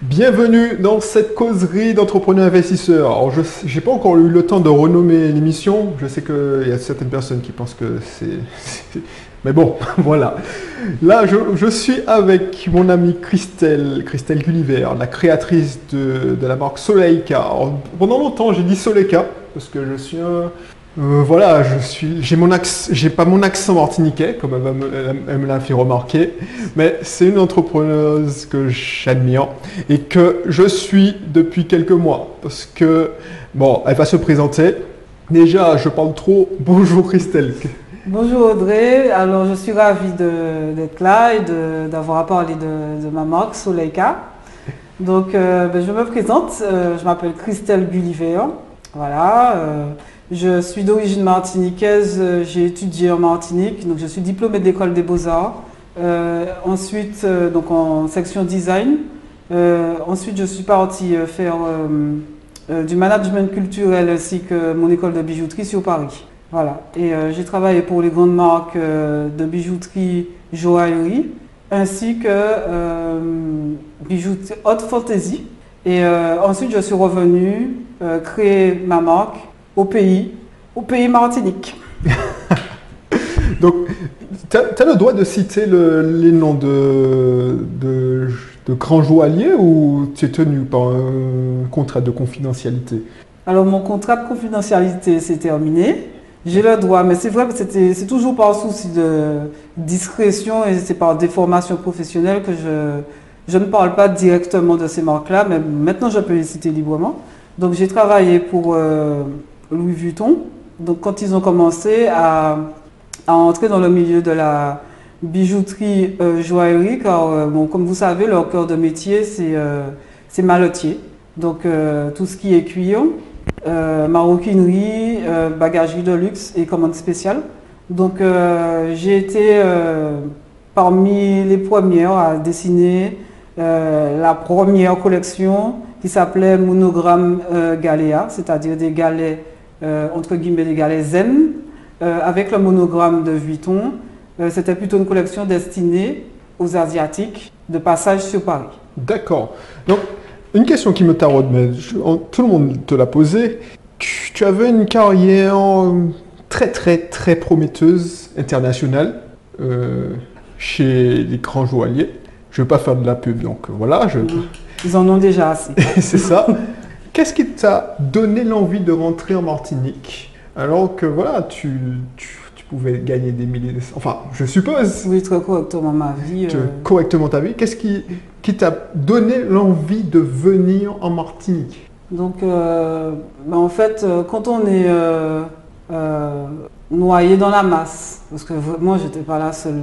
Bienvenue dans cette causerie d'entrepreneurs investisseurs. Alors, je n'ai pas encore eu le temps de renommer l'émission. Je sais qu'il y a certaines personnes qui pensent que c'est... Mais bon, voilà. Là, je, suis avec mon amie Christelle, Christelle Gulliver, la créatrice de, la marque Soleika. pendant longtemps, j'ai dit Soleika parce que je suis un, euh, voilà, je suis, j'ai pas mon accent martiniquais comme elle, me, l'a fait remarquer, mais c'est une entrepreneuse que j'admire et que je suis depuis quelques mois parce que bon, elle va se présenter. Déjà, je parle trop. Bonjour Christelle. Bonjour Audrey, alors je suis ravie d'être là et d'avoir parlé de, de, ma marque Soleika. Donc euh, ben, je me présente, euh, je m'appelle Christelle Gulliver. Voilà, je suis d'origine martiniquaise, euh, j'ai étudié en Martinique, donc je suis diplômée de l'école des beaux-arts. Euh, ensuite, euh, donc en section design. ensuite, je suis partie faire du management culturel ainsi que mon école de bijouterie sur Paris. Voilà. Et j'ai travaillé pour les grandes marques de bijouterie joaillerie ainsi que bijouterie haute fantasy. Et ensuite, je suis revenue créer ma marque au pays, au pays Martinique. Donc, tu as, le droit de citer les noms de, de, grands joailliers ou tu es tenu par un contrat de confidentialité? Alors, mon contrat de confidentialité s'est terminé. J'ai le droit, mais c'est vrai que c'est toujours par souci de discrétion et c'est par déformation professionnelle que je, je ne parle pas directement de ces marques-là, mais maintenant je peux les citer librement. Donc j'ai travaillé pour euh, Louis Vuitton. Donc quand ils ont commencé à, entrer dans le milieu de la bijouterie euh, joaillerie, car euh, comme vous savez, leur cœur de métier, c'est euh, malotier. Donc tout ce qui est cuir, maroquinerie, bagagerie de luxe et commande spéciale. Donc j'ai été parmi les premières à dessiner la première collection qui s'appelait Monogramme Galéa, c'est-à-dire des galets euh, entre guillemets des galets zen, euh, avec le monogramme de Vuitton. Euh, c'était plutôt une collection destinée aux Asiatiques de passage sur Paris. D'accord. Donc, une question qui me taraude, mais tout le monde te l'a posée. Tu, avais une carrière très, très, très prometteuse internationale chez les grands joailliers. Je ne veux pas faire de la pub, donc voilà. Je... Ils en ont déjà assez. C'est ça. Qu'est-ce qui t'a donné l'envie de rentrer en Martinique alors que voilà, tu, pouvais gagner des milliers de... Enfin, je suppose. Oui, très correctement ma vie. Euh. Correctement ta vie. Qu'est-ce qui, qui t'a donné l'envie de venir en Martinique Donc, euh, ben, en fait, euh, quand on est noyé dans la masse, parce que moi, j'étais pas la seule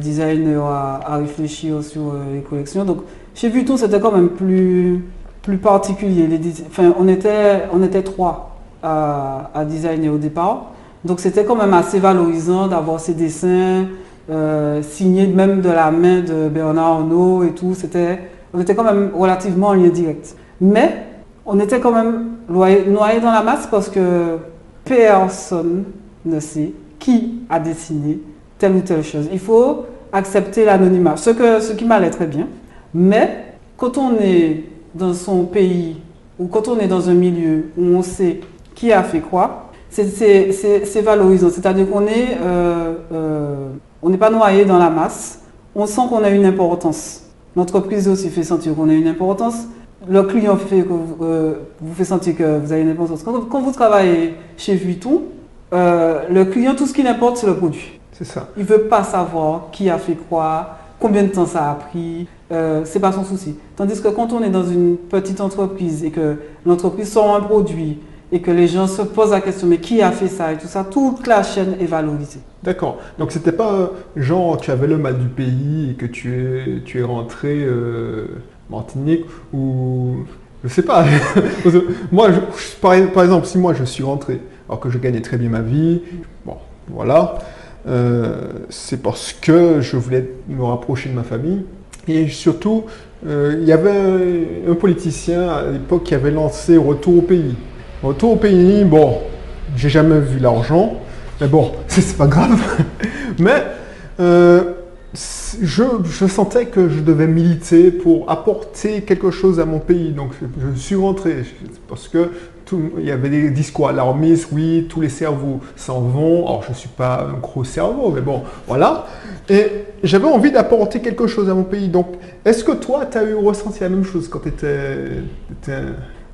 designer à, à, réfléchir sur les collections. Donc, chez Vuitton, c'était quand même plus plus particulier. Enfin, on, était, trois à, à designer au départ. Donc c'était quand même assez valorisant d'avoir ces dessins euh, signés même de la main de Bernard Arnault et tout. C'était, on était quand même relativement en lien direct. Mais on était quand même noyé dans la masse parce que personne ne sait qui a dessiné telle ou telle chose. Il faut accepter l'anonymat, ce, ce qui m'allait très bien. Mais quand on est dans son pays ou quand on est dans un milieu où on sait qui a fait quoi, c'est valorisant. C'est-à-dire qu'on euh, euh, n'est pas noyé dans la masse. On sent qu'on a une importance. L'entreprise aussi fait sentir qu'on a une importance. Le client fait que, euh, vous fait sentir que vous avez une importance. Quand, vous travaillez chez Vuitton, le client, tout ce qui l'importe, c'est le produit. C'est ça. Il ne veut pas savoir qui a fait quoi, combien de temps ça a pris, euh, c'est pas son souci. Tandis que quand on est dans une petite entreprise et que l'entreprise sort un produit et que les gens se posent la question mais qui a fait ça et tout ça, toute la chaîne est valorisée. D'accord. Donc c'était pas genre tu avais le mal du pays et que tu es, tu es rentré euh, Martinique ou je sais pas. moi, par, exemple, si moi je suis rentré alors que je gagnais très bien ma vie, bon, voilà. Euh, c'est parce que je voulais me rapprocher de ma famille. Et surtout, euh, il y avait un, politicien à l'époque qui avait lancé Retour au pays. Retour au pays, bon, j'ai jamais vu l'argent, mais bon, c'est pas grave. mais euh, je, je sentais que je devais militer pour apporter quelque chose à mon pays. Donc je suis rentré parce que tout- il y avait des discours alarmistes, oui, tous les cerveaux s'en vont. Alors je ne suis pas un gros cerveau, mais bon, voilà. Et j'avais envie d'apporter quelque chose à mon pays. Donc est-ce que toi, tu as eu ressenti la même chose quand tu étais...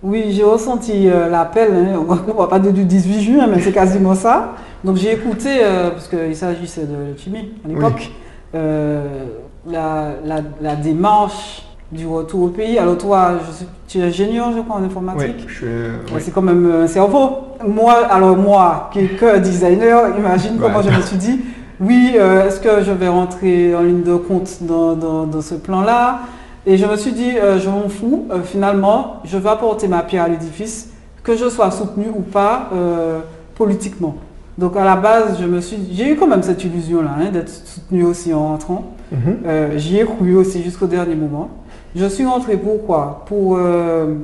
Oui, j'ai ressenti euh, l'appel, hein, on ne va pas dire du 18 juin, mais c'est quasiment ça. Donc j'ai écouté, euh, parce qu'il s'agissait de Chimie à l'époque, euh, la, la- la démarche du retour au pays. Alors toi, je suis, tu es ingénieur, je crois, en Oui, informatique. je suis... euh, oui. C'est quand même un cerveau. Moi, alors moi, qui est que designer, imagine Ouais. comment je me suis dit, oui, euh, est-ce que je vais rentrer en ligne de compte dans, dans- dans ce plan-là? Et je me suis dit, euh, je m'en fous, euh, finalement, je vais apporter ma pierre à l'édifice, que je sois soutenu ou pas euh, politiquement. Donc à la base, je me suis, j'ai eu quand même cette illusion-là, hein, d'être soutenu aussi en rentrant. Mhm. Euh, J'y ai cru aussi jusqu'au dernier moment. Je suis rentré pourquoi Pour, euh,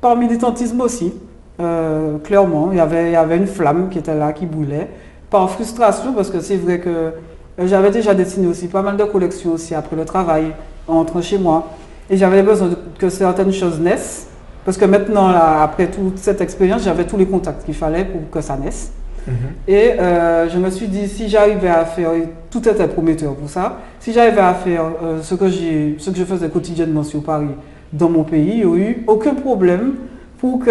Par militantisme aussi, euh, clairement. Il y, avait, il y avait une flamme qui était là, qui brûlait. Par frustration, parce que c'est vrai que euh, j'avais déjà dessiné aussi pas mal de collections aussi après le travail, en rentrant chez moi. Et j'avais besoin que certaines choses naissent. Parce que maintenant, après toute cette expérience, j'avais tous les contacts qu'il fallait pour que ça naisse. Mhm. Et euh, je me suis dit, si j'arrivais à faire, et tout était prometteur pour ça, si j'arrivais à faire euh, ce, que ce que je faisais quotidiennement sur Paris dans mon pays, il n'y aurait eu aucun problème pour que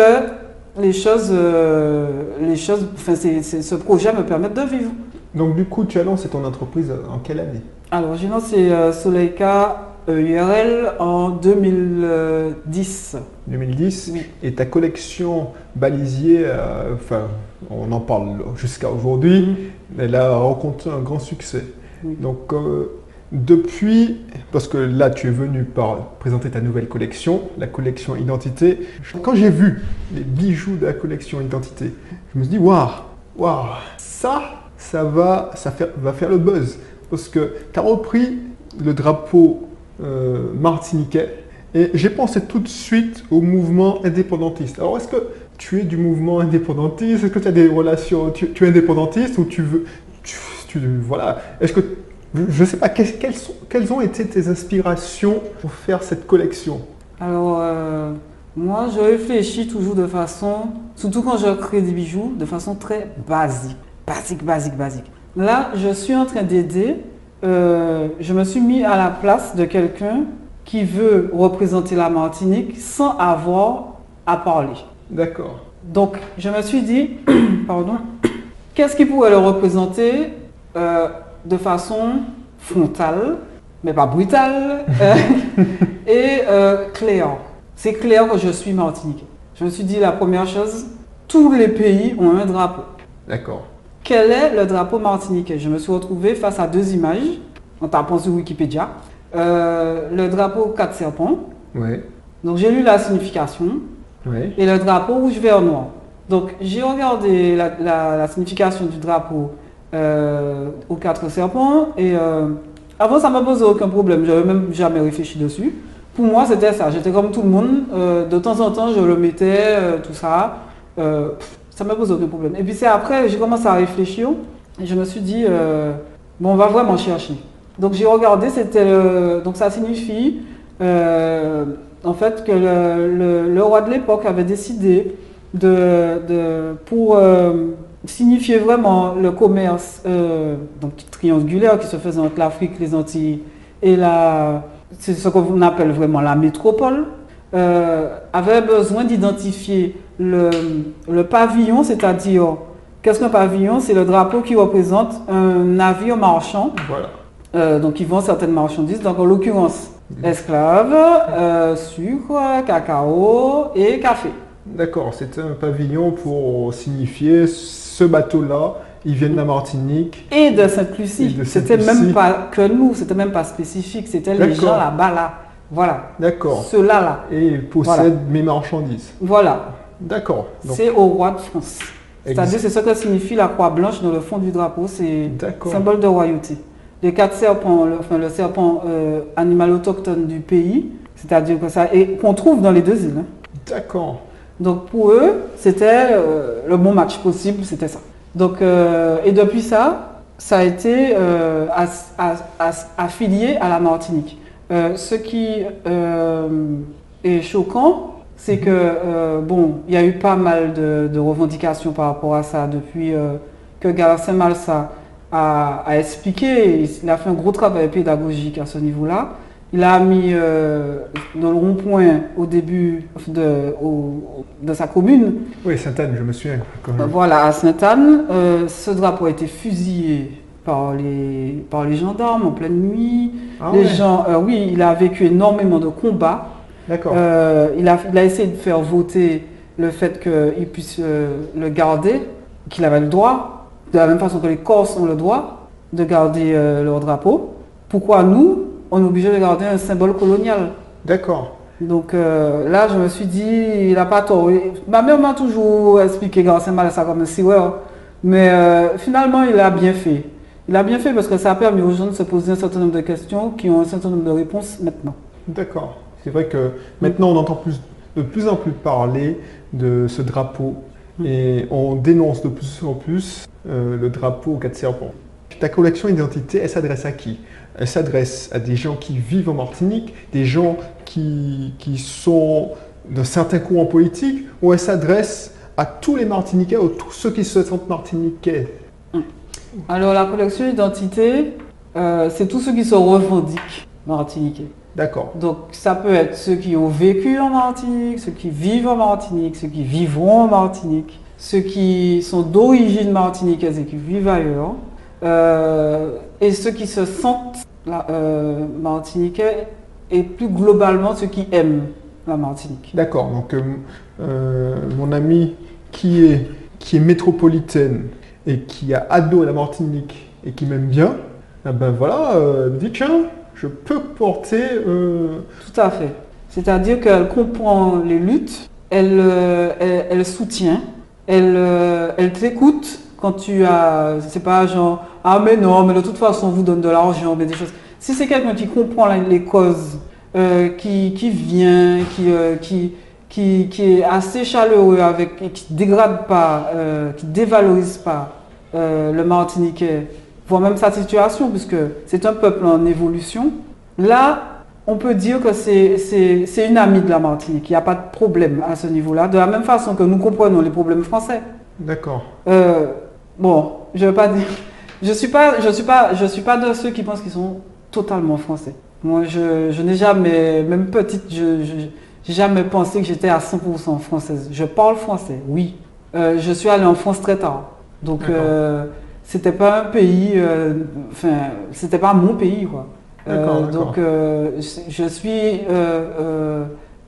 les choses, euh, les choses enfin, ce projet me permette de vivre. Donc du coup, tu as lancé ton entreprise en quelle année? Alors, j'ai lancé Soleika euh, URL en 2010. 2010 Oui. Et ta collection Balisier, euh, enfin, on en parle jusqu'à aujourd'hui, elle a rencontré un grand succès. Oui. Donc, euh, depuis, parce que là, tu es venu par présenter ta nouvelle collection, la collection Identité. Quand j'ai vu les bijoux de la collection Identité, je me suis dit, waouh, waouh, ça, ça va, ça va faire le buzz. Parce que tu as repris le drapeau euh, martiniquais et j'ai pensé tout de suite au mouvement indépendantiste. Alors, est-ce que tu es du mouvement indépendantiste? Est-ce que tu as des relations tu, es indépendantiste ou tu veux. tu- voilà. Est-ce que. Je ne sais pas, quelles, sont- quelles ont été tes inspirations pour faire cette collection? Alors, euh, moi, je réfléchis toujours de façon, surtout quand je crée des bijoux, de façon très basique. Basique, basique, basique. Là, je suis en train d'aider, euh, je me suis mis à la place de quelqu'un qui veut représenter la Martinique sans avoir à parler. D'accord. Donc, je me suis dit, pardon, qu'est-ce qui pourrait le représenter euh, de façon frontale, mais pas brutale, euh, et euh, claire. C'est clair que je suis martiniquais. Je me suis dit, la première chose, tous les pays ont un drapeau. D'accord. Quel est le drapeau martiniquais? Je me suis retrouvée face à deux images, en tapant sur Wikipédia. Euh, le drapeau quatre serpents. Oui. Donc, j'ai lu la signification et le drapeau rouge, vert, noir. Donc j'ai regardé la, la- la signification du drapeau euh, aux quatre serpents et euh, avant ça m'a posé aucun problème, j'avais même jamais réfléchi dessus. Pour moi c'était ça, j'étais comme tout le monde, de temps en temps je le mettais, tout ça, pff, ça m'a posé aucun problème. Et puis c'est après j'ai commencé à réfléchir et je me suis dit, euh, bon on va vraiment chercher. Donc j'ai regardé, c'était le- donc ça signifie euh, en fait que le, roi de l'époque avait décidé de, pour euh, signifier vraiment le commerce euh, donc triangulaire qui se faisait entre l'Afrique, les Antilles et la, c'est ce qu'on appelle vraiment la métropole, euh, avait besoin d'identifier le, le pavillon, c'est-à-dire qu'est-ce qu'un pavillon? C'est le drapeau qui représente un navire marchand Voilà. euh, donc ils vendent certaines marchandises, donc en l'occurrence esclaves, euh, sucre, cacao et café. D'accord. C'était un pavillon pour signifier ce bateau-là, il vient de la Martinique. Et de Sainte-Lucie. de C'était même pas que nous, c'était même pas spécifique, c'était les gens là-bas là. Voilà. D'accord. Ceux-là là. Et il possède Voilà. mes marchandises. Voilà. D'accord. C'est au roi de France. C'est-à-dire c'est ce que signifie la croix blanche dans le fond du drapeau, c'est symbole de royauté. Les quatre serpents, le, enfin le serpent euh, animal autochtone du pays, c'est-à-dire que ça, et qu'on trouve dans les deux îles. hein. D'accord. Donc pour eux, c'était euh, le bon match possible, c'était ça. Donc, euh, et depuis ça, ça a été affilié à la Martinique. Euh, ce qui euh, est choquant, c'est que, euh, bon, il y a eu pas mal de, de revendications par rapport à ça depuis que Garcin Malsa a, a expliqué, il a fait un gros travail pédagogique à ce niveau-là. Il a mis dans le rond-point au début de, au- de sa commune Oui, Sainte-Anne, je me souviens. quand je- Voilà, à Sainte-Anne, ce drapeau a été fusillé par les, par les gendarmes en pleine nuit. Ah les ouais, gens, euh, oui, il a vécu énormément de combats. D'accord. Euh, il, a, il a essayé de faire voter le fait qu'il puisse euh, le garder, qu'il avait le droit, de la même façon que les Corses ont le droit de garder leur drapeau. Pourquoi nous, on est obligé de garder un symbole colonial? D'accord. donc là, je me suis dit, il n'a pas tort. Ma mère m'a toujours expliqué Garcin Malassa comme un siweur, mais finalement, il a bien fait. Il a bien fait parce que ça a permis aux gens de se poser un certain nombre de questions qui ont un certain nombre de réponses maintenant. D'accord. C'est vrai que maintenant on entend plus, de plus en plus parler de ce drapeau Mm. et on dénonce de plus en plus euh, le drapeau aux quatre serpents. Ta collection identité, elle s'adresse à qui? Elle s'adresse à des gens qui vivent en Martinique, des gens qui, qui sont de certains courants politiques, ou elle s'adresse à tous les Martiniquais ou tous ceux qui se sentent Martiniquais? Alors la collection identité, euh, c'est tous ceux qui se revendiquent martiniquais. D'accord. Donc ça peut être ceux qui ont vécu en Martinique, ceux qui vivent en Martinique, ceux qui vivront en Martinique, ceux qui sont d'origine martiniquaise et qui vivent ailleurs, euh, et ceux qui se sentent euh, martiniquais, et plus globalement ceux qui aiment la Martinique. D'accord, donc mon ami qui est, qui est métropolitaine et qui a ado à la Martinique et qui m'aime bien, ah ben voilà, euh, dit tiens, je peux porter... euh, Tout à fait. C'est-à-dire qu'elle comprend les luttes, elle, euh, elle, elle soutient, elle, euh, elle t'écoute quand tu as, c'est pas genre, ah mais non, mais de toute façon on vous donne de l'argent, mais des choses. Si c'est quelqu'un qui comprend les causes, qui, qui vient, qui, qui, qui, qui est assez chaleureux avec, et qui dégrade pas, euh, qui dévalorise pas euh, le Martiniquais, voire même sa situation, puisque c'est un peuple en évolution, là, on peut dire que c'est- une amie de la Martinique. Il n'y a pas de problème à ce niveau-là. De la même façon que nous comprenons les problèmes français. D'accord. Euh, bon, je veux pas dire. Je suis pas, je suis pas, je suis pas de ceux qui pensent qu'ils sont totalement français. Moi, je, je n'ai jamais, même petite, je, je- j'ai jamais pensé que j'étais à 100% française. Je parle français, oui. Euh, je suis allée en France très tard, donc euh, c'était pas un pays, euh, enfin, c'était pas mon pays, quoi. Donc, je- suis,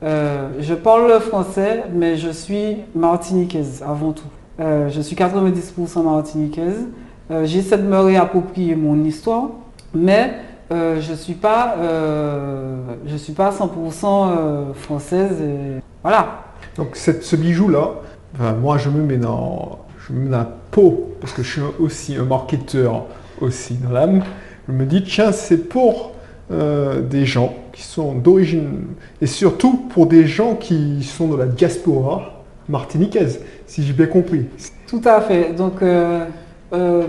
je parle le français, mais je suis martiniquaise avant tout. Je suis 90% martiniquaise. J'essaie de me réapproprier mon histoire, mais euh, je suis pas, euh, je suis pas 100% euh, française. Et voilà. Donc cette- ce bijou-là, moi je me mets dans, je me mets dans la peau, parce que je suis aussi un marketeur aussi dans l'âme, je me dis tiens c'est pour euh, des gens qui sont d'origine, et surtout pour des gens qui sont de la diaspora martiniquaise, si j'ai bien compris. Tout à fait. Donc, euh, euh,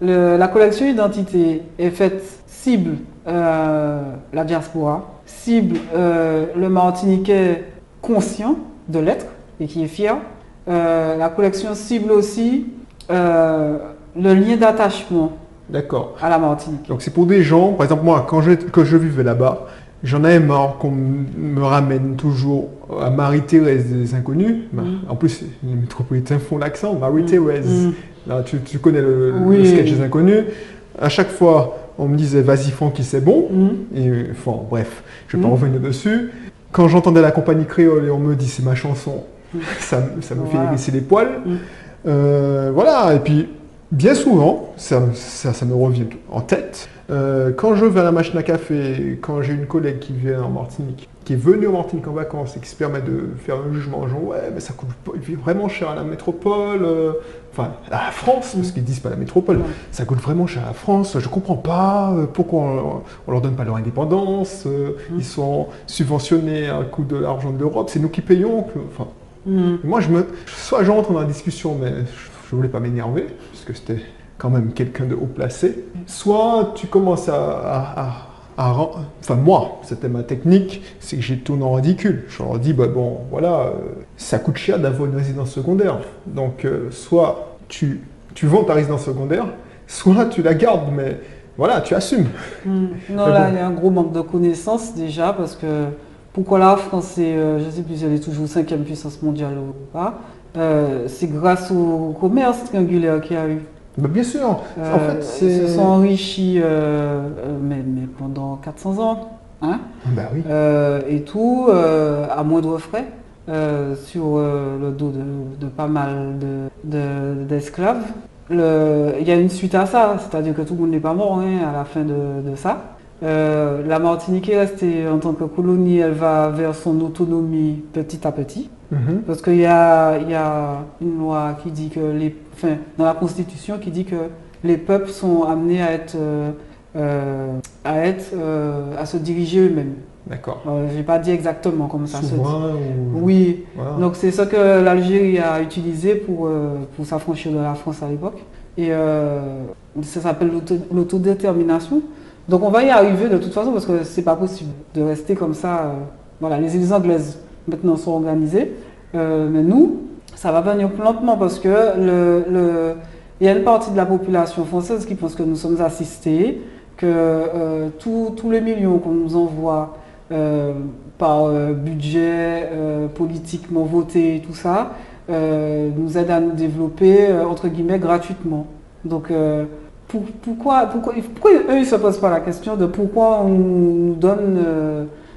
le- la collection identité est faite cible euh, la diaspora, cible euh, le Martiniquais conscient de l'être et qui est fier. Euh, la collection cible aussi le lien d'attachement D'accord. à la Martinique. Donc c'est pour des gens, par exemple moi, quand je, quand je vivais là-bas, j'en avais marre qu'on me ramène toujours à Marie-Thérèse des Inconnus. Bah, Mhm. En plus, les métropolitains font l'accent, Marie-Thérèse. Mm. Là, tu, tu connais le, sketch des Inconnus. À chaque fois, on me disait vas-y Francky, c'est bon. Mm. Et enfin, bref, je vais pas Mhm. revenir dessus. Quand j'entendais la compagnie créole et on me dit c'est ma chanson, Mhm. ça, me- fait hérisser les poils. Mhm. Euh, voilà, et puis bien souvent, ça, ça, ça me revient en tête. euh, quand je vais à la machine à café, quand j'ai une collègue qui vient en Martinique, qui est venue en Martinique en vacances et qui se permet de faire un jugement, genre ouais, mais ça coûte vraiment cher à la métropole, euh, enfin à la France, parce qu'ils disent pas la métropole, Ouais. ça coûte vraiment cher à la France, je comprends pas euh, pourquoi on, on leur donne pas leur indépendance, Mhm. ils sont subventionnés à coup de l'argent de l'Europe, c'est nous qui payons. Enfin, Mm. moi, je me, soit j'entre dans la discussion, mais je, je voulais pas m'énerver, puisque c'était quand même quelqu'un de haut placé, soit tu commences à, enfin moi, c'était ma technique, c'est que j'ai tourné en ridicule. Je leur dis, bah bon, voilà, euh, ça coûte cher d'avoir une résidence secondaire. Donc, euh, soit tu, tu vends ta résidence secondaire, soit tu la gardes, mais voilà, tu assumes. Hmm. Non, là, il y a un gros manque de connaissances déjà, parce que pourquoi la France est, euh, je ne sais plus elle est toujours cinquième puissance mondiale ou pas, c'est grâce au commerce triangulaire qu'il y a eu. Bah, bien sûr. en fait, ils se sont enrichis mais, mais, pendant 400 ans. Hein bah oui. et tout, à moindre frais. sur le dos de, pas mal d'esclaves. De, il y a une suite à ça, c'est-à-dire que tout le monde n'est pas mort hein, à la fin de, ça. la Martinique est restée en tant que colonie, elle va vers son autonomie petit à petit. Mhm. Parce qu'il y a, y a, une loi qui dit que les, enfin, dans la Constitution qui dit que les peuples sont amenés à être, euh, euh, à, être euh, à se diriger eux-mêmes. D'accord. Je n'ai pas dit exactement comme ça se dit. Oui. Donc c'est ça que l'Algérie a utilisé pour, pour s'affranchir de la France à l'époque. Et ça s'appelle l'autodétermination. Donc on va y arriver de toute façon parce que c'est pas possible de rester comme ça. voilà, les îles anglaises maintenant sont organisées. Euh, mais nous, ça va venir lentement parce que il y a une partie de la population française qui pense que nous sommes assistés, que euh, tous les millions qu'on nous envoie euh, par budget, politiquement voté, tout ça, nous aident à nous développer, entre guillemets, gratuitement. Donc, pourquoi, pourquoi, pourquoi, eux, ils ne se posent pas la question de pourquoi on nous donne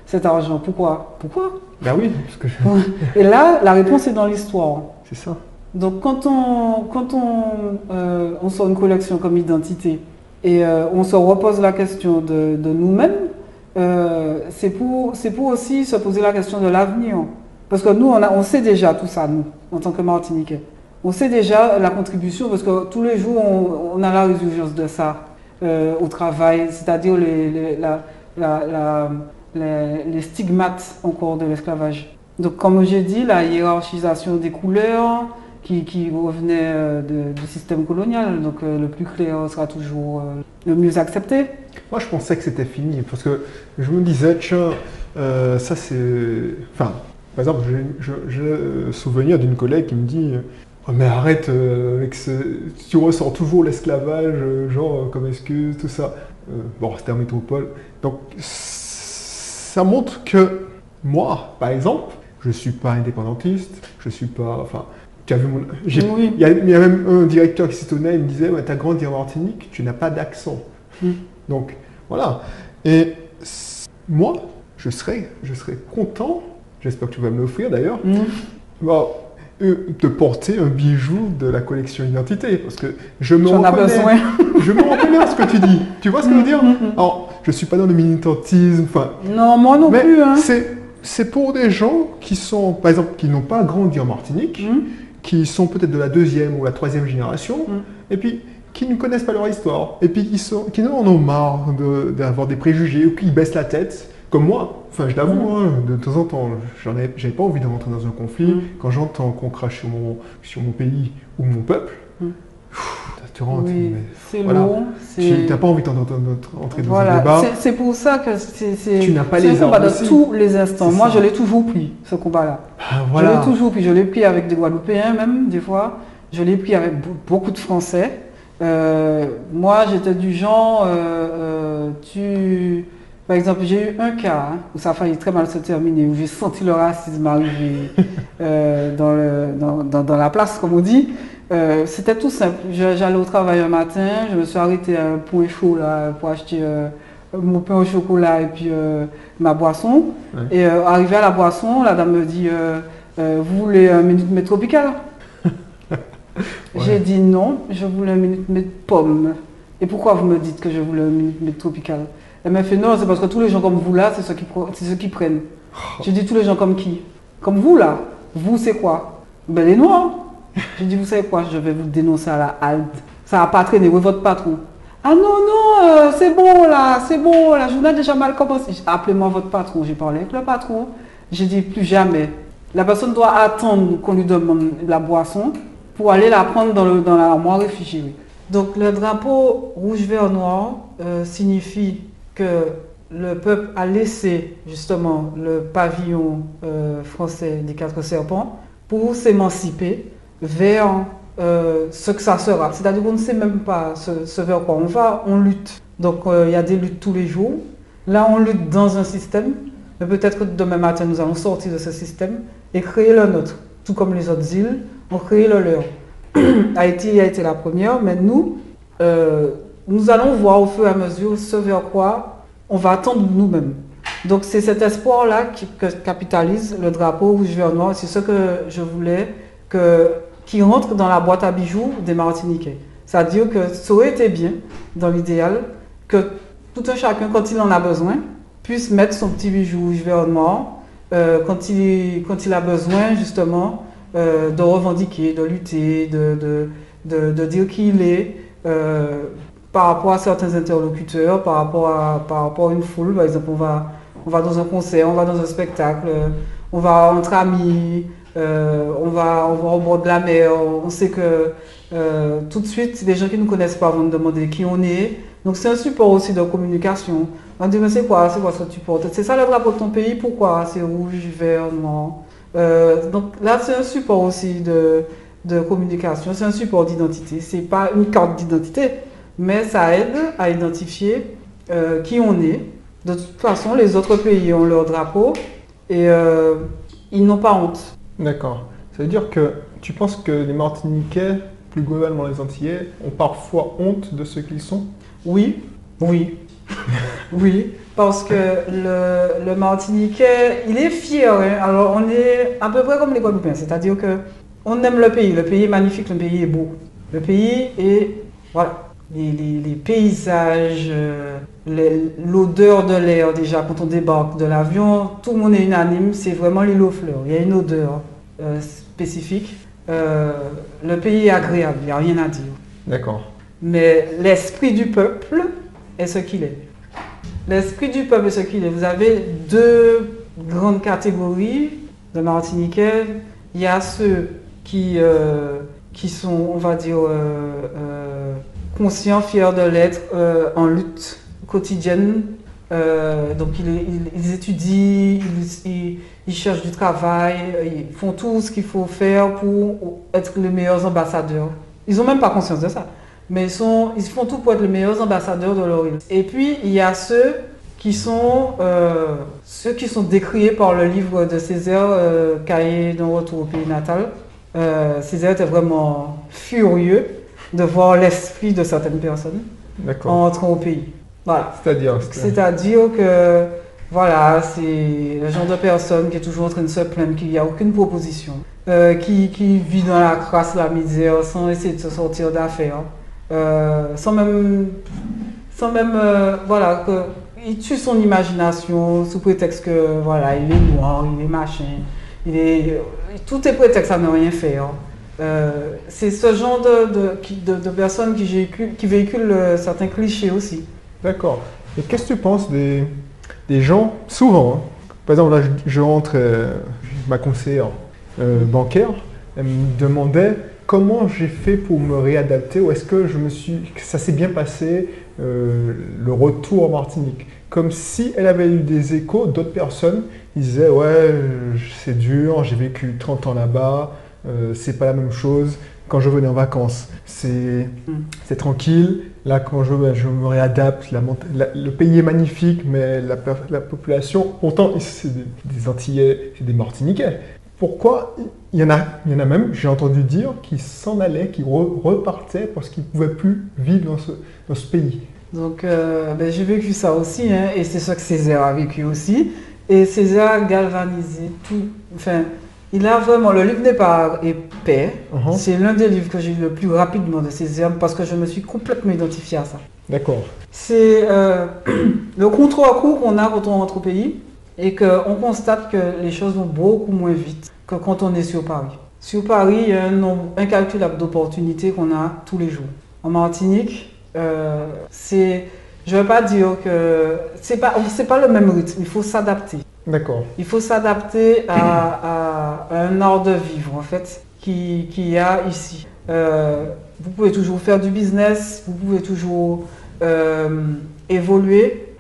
cet argent? Pourquoi? Pourquoi? Ben oui, parce que Et là, la réponse est dans l'histoire. C'est ça. Donc quand on, quand on, euh, on sort une collection comme identité et euh, on se repose la question de, de nous-mêmes, euh, c'est pour, pour aussi se poser la question de l'avenir. Parce que nous, on, a, on sait déjà tout ça, nous, en tant que Martiniquais. On sait déjà la contribution, parce que tous les jours, on, a la résurgence de ça au travail, c'est-à-dire les, la, la les, stigmates encore de l'esclavage. Donc comme j'ai dit, la hiérarchisation des couleurs qui, qui revenait euh, du système colonial, donc euh, le plus clair sera toujours euh, le mieux accepté. Moi je pensais que c'était fini, parce que je me disais, tiens, ça c'est... Enfin, par exemple, j'ai souvenir d'une collègue qui me dit... Oh, mais arrête avec ce... Tu ressors toujours l'esclavage, genre comme excuse, tout ça. bon, c'était en métropole. Donc ça montre que moi, par exemple, je ne suis pas indépendantiste, je ne suis pas. Enfin, tu as vu mon. Il, y a, même un directeur qui s'étonnait, il me disait Tu as grandi en Martinique, tu n'as pas d'accent. Hmm. Donc, voilà. Et moi, je serais, je serais content, j'espère que tu vas me l'offrir d'ailleurs, mm. de porter un bijou de la collection Identité. Parce que je me reconnais. je me reconnais ce que tu dis. Tu vois ce que je veux dire? Alors, je suis pas dans le militantisme. Enfin, non, moi non plus. Hein. C'est pour des gens qui sont, par exemple, qui n'ont pas grandi en Martinique, mm. qui sont peut-être de la deuxième ou la troisième génération, mm. et puis qui ne connaissent pas leur histoire, et puis qui, sont, qui en ont marre d'avoir des préjugés ou qui baissent la tête, comme moi. Enfin, je l'avoue, mm. hein, de temps en temps, j'en ai, j'avais pas envie de rentrer dans un conflit. Quand j'entends qu'on crache sur mon, sur mon pays ou mon peuple, tu rentres. c'est long. Tu n'as pas envie d'entrer dans un débat. C'est pour ça que c'est tu n'as pas les combat de tous les instants. Moi, je l'ai toujours pris, ce combat-là. Ah, je l'ai toujours pris. Je l'ai pris avec des Guadeloupéens, même, des fois. Je l'ai pris avec beaucoup de Français. Euh, moi, j'étais du genre, euh, euh, tu... Par exemple, j'ai eu un cas hein, où ça a failli très mal se terminer, où j'ai senti le racisme arriver dans, le, dans, dans, la place, comme on dit. Euh, c'était tout simple. J'allais au travail un matin, je me suis arrêté à un point chaud là, pour acheter euh, mon pain au chocolat et puis euh, ma boisson. Et arrivé à la boisson, la dame me dit Vous voulez un minute mètre tropical J'ai dit non, je voulais un minute mètre pomme. Et pourquoi vous me dites que je voulais un minute mètre tropical Elle m'a fait Non, c'est parce que tous les gens comme vous là, c'est ceux qui, ceux qui prennent. Oh. J'ai dit Tous les gens comme qui? Comme vous là Vous, c'est quoi? Ben les noirs j'ai dit, vous savez quoi, je vais vous dénoncer à la halte. Ça va pas traîner, oui, votre patron. Ah non, non, euh, c'est bon là, c'est bon, la journée a déjà mal commencé. Appelez-moi votre patron. J'ai parlé avec le patron. J'ai dit, plus jamais. La personne doit attendre qu'on lui demande la boisson pour aller la prendre dans, le, dans l'armoire. Donc le drapeau rouge, vert, noir euh, signifie que le peuple a laissé justement le pavillon euh, français des quatre serpents pour s'émanciper vers euh, ce que ça sera. C'est-à-dire qu'on ne sait même pas ce, vers quoi on va, on lutte. Donc il y a des luttes tous les jours. Là, on lutte dans un système, mais peut-être que demain matin, nous allons sortir de ce système et créer le nôtre. Tout comme les autres îles ont créé le leur. Haïti a été la première, mais nous, nous allons voir au fur et à mesure ce vers quoi on va attendre nous-mêmes. Donc c'est cet espoir-là qui capitalise le drapeau rouge vert noir. C'est ce que je voulais que, qui rentre dans la boîte à bijoux des Martiniquais. C'est-à-dire que ça aurait été bien, dans l'idéal, que tout un chacun, quand il en a besoin, puisse mettre son petit bijou noir euh, quand, il, quand il a besoin justement euh, de revendiquer, de lutter, de, dire qui il est. Euh, par rapport à certains interlocuteurs, par rapport à, par rapport une foule. Par exemple, on va, on va dans un concert, on va dans un spectacle, on va entre amis, euh, on, va, on va au bord de la mer. On sait que euh, tout de suite, les gens qui ne nous connaissent pas vont nous demander qui on est. Donc c'est un support aussi de communication. On dire, mais c'est quoi, c'est quoi ce que tu portes? C'est ça le drapeau de ton pays? Pourquoi? C'est rouge, vert, noir. Euh, donc là, c'est un support aussi de, de communication, c'est un support d'identité. C'est pas une carte d'identité, mais ça aide à identifier qui on est. De toute façon, les autres pays ont leur drapeau et ils n'ont pas honte. D'accord. Ça veut dire que tu penses que les Martiniquais, plus globalement les Antillais, ont parfois honte de ce qu'ils sont? Oui, oui. oui, parce que le, Martiniquais, il est fier. Hein. Alors, on est à peu près comme les Guadeloupéens, c'est-à-dire que on aime le pays. Le pays est magnifique, le pays est beau. Le pays est. Voilà les, paysages, euh, l'odeur de l'air déjà quand on débarque de l'avion, tout le monde est unanime, c'est vraiment l'île aux fleurs. Il y a une odeur euh, spécifique. Euh, le pays est agréable, il n'y a rien à dire. D'accord. Mais l'esprit du peuple est ce qu'il est. L'esprit du peuple est ce qu'il est. Vous avez deux grandes catégories de Martiniquais. Il y a ceux qui, qui sont, on va dire, conscient, fier de l'être, euh, en lutte quotidienne. Euh, donc ils, étudient, ils, cherchent du travail, ils font tout ce qu'il faut faire pour être les meilleurs ambassadeurs. Ils n'ont même pas conscience de ça, mais ils, sont, ils font tout pour être les meilleurs ambassadeurs de leur île. Et puis il y a ceux qui sont euh, ceux qui sont décriés par le livre de Césaire, Cahier d'un retour au pays natal. Césaire était vraiment furieux de voir l'esprit de certaines personnes en entrant au pays. Voilà. C'est-à-dire C'est-à-dire que, voilà, c'est le genre de personne qui est toujours en train de se plaindre qu'il n'y a aucune proposition, euh, qui, qui, vit dans la crasse, la misère, sans essayer de se sortir d'affaires, euh, sans même, sans même, euh, voilà, que, il tue son imagination sous prétexte que, voilà, il est noir, il est machin, il est, tout est prétexte à ne rien faire. Euh, c'est ce genre de, de, personnes qui, véhiculent, qui véhiculent certains clichés aussi. D'accord. Et qu'est-ce que tu penses des, des gens, souvent, hein, par exemple, là, je, rentre, euh, ma conseillère bancaire, elle me demandait comment j'ai fait pour me réadapter ou est-ce que je me suis, ça s'est bien passé le retour en Martinique. Comme si elle avait eu des échos d'autres personnes, ils disaient ouais c'est dur, j'ai vécu 30 ans là-bas, euh, c'est pas la même chose. Quand je venais en vacances, c'est mm. tranquille. Là, quand je, je me réadapte, le pays est magnifique, mais la, la population, pourtant, c'est des, Antillais et des Martiniquais. Pourquoi il y en a, il y en a même, j'ai entendu dire, qui s'en allaient, qui repartaient parce qu'ils ne pouvaient plus vivre dans ce, dans ce pays. Donc, euh, ben, j'ai vécu ça aussi, hein, et c'est ça que Césaire a vécu aussi. Et Césaire a galvanisé tout. Enfin, il a vraiment, le livre n'est pas épais. Uh-huh. C'est l'un des livres que j'ai lu le plus rapidement de ces herbes parce que je me suis complètement identifié à ça. D'accord. C'est euh, le contre-coup qu'on a quand on rentre au pays et qu'on constate que les choses vont beaucoup moins vite que quand on est sur Paris. Sur Paris, il y a un nombre incalculable d'opportunités qu'on a tous les jours. En Martinique, euh, c'est, je ne veux pas dire que c'est pas, c'est pas le même rythme. Il faut s'adapter. D'accord. Il faut s'adapter à, un art de vivre, en fait, qu'il qui y a ici. Euh, vous pouvez toujours faire du business, vous pouvez toujours euh, évoluer,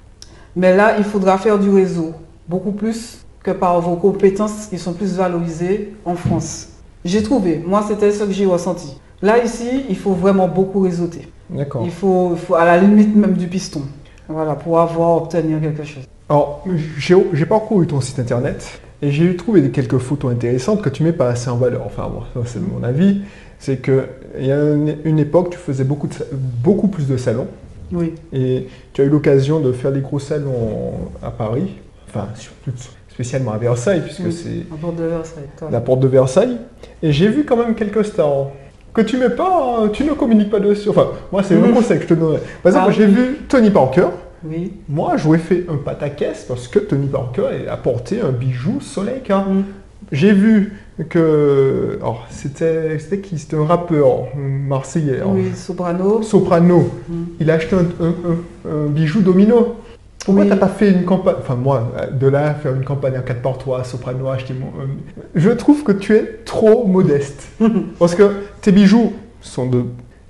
mais là, il faudra faire du réseau, beaucoup plus que par vos compétences qui sont plus valorisées en France. J'ai trouvé, moi c'était ce que j'ai ressenti. Là ici, il faut vraiment beaucoup réseauter. D'accord. Il faut, il faut à la limite même du piston. Voilà, pour avoir obtenir quelque chose. Alors, j'ai parcouru ton site internet et j'ai trouvé quelques photos intéressantes que tu mets pas assez en valeur. Enfin, bon, c'est mon avis. C'est que il y a une, époque, tu faisais beaucoup, de sa- beaucoup plus de salons Oui. et tu as eu l'occasion de faire des gros salons à Paris, enfin, surtout spécialement à Versailles, puisque Oui. c'est À bord de Versailles. toi. la porte de Versailles. Et j'ai vu quand même quelques stars que tu mets pas, hein, tu ne communiques pas dessus. Enfin, moi, c'est le conseil que je te donnerais. Par exemple, Ah j'ai oui. vu Tony Parker. Oui. Moi, ai fait un pataquès parce que Tony Parker a porté un bijou Soleika. Mm. J'ai vu que. Alors, c'était c'était qui? C'était un rappeur marseillais. alors, Oui, soprano. Soprano. Mm. Il a acheté un, un- un- un bijou domino. Pourquoi Oui. t'as pas fait une campagne? Enfin, moi, de là, faire une campagne en 4 par 3 Soprano, acheter mon. un- Je trouve que tu es trop modeste. Parce que tes bijoux sont, de,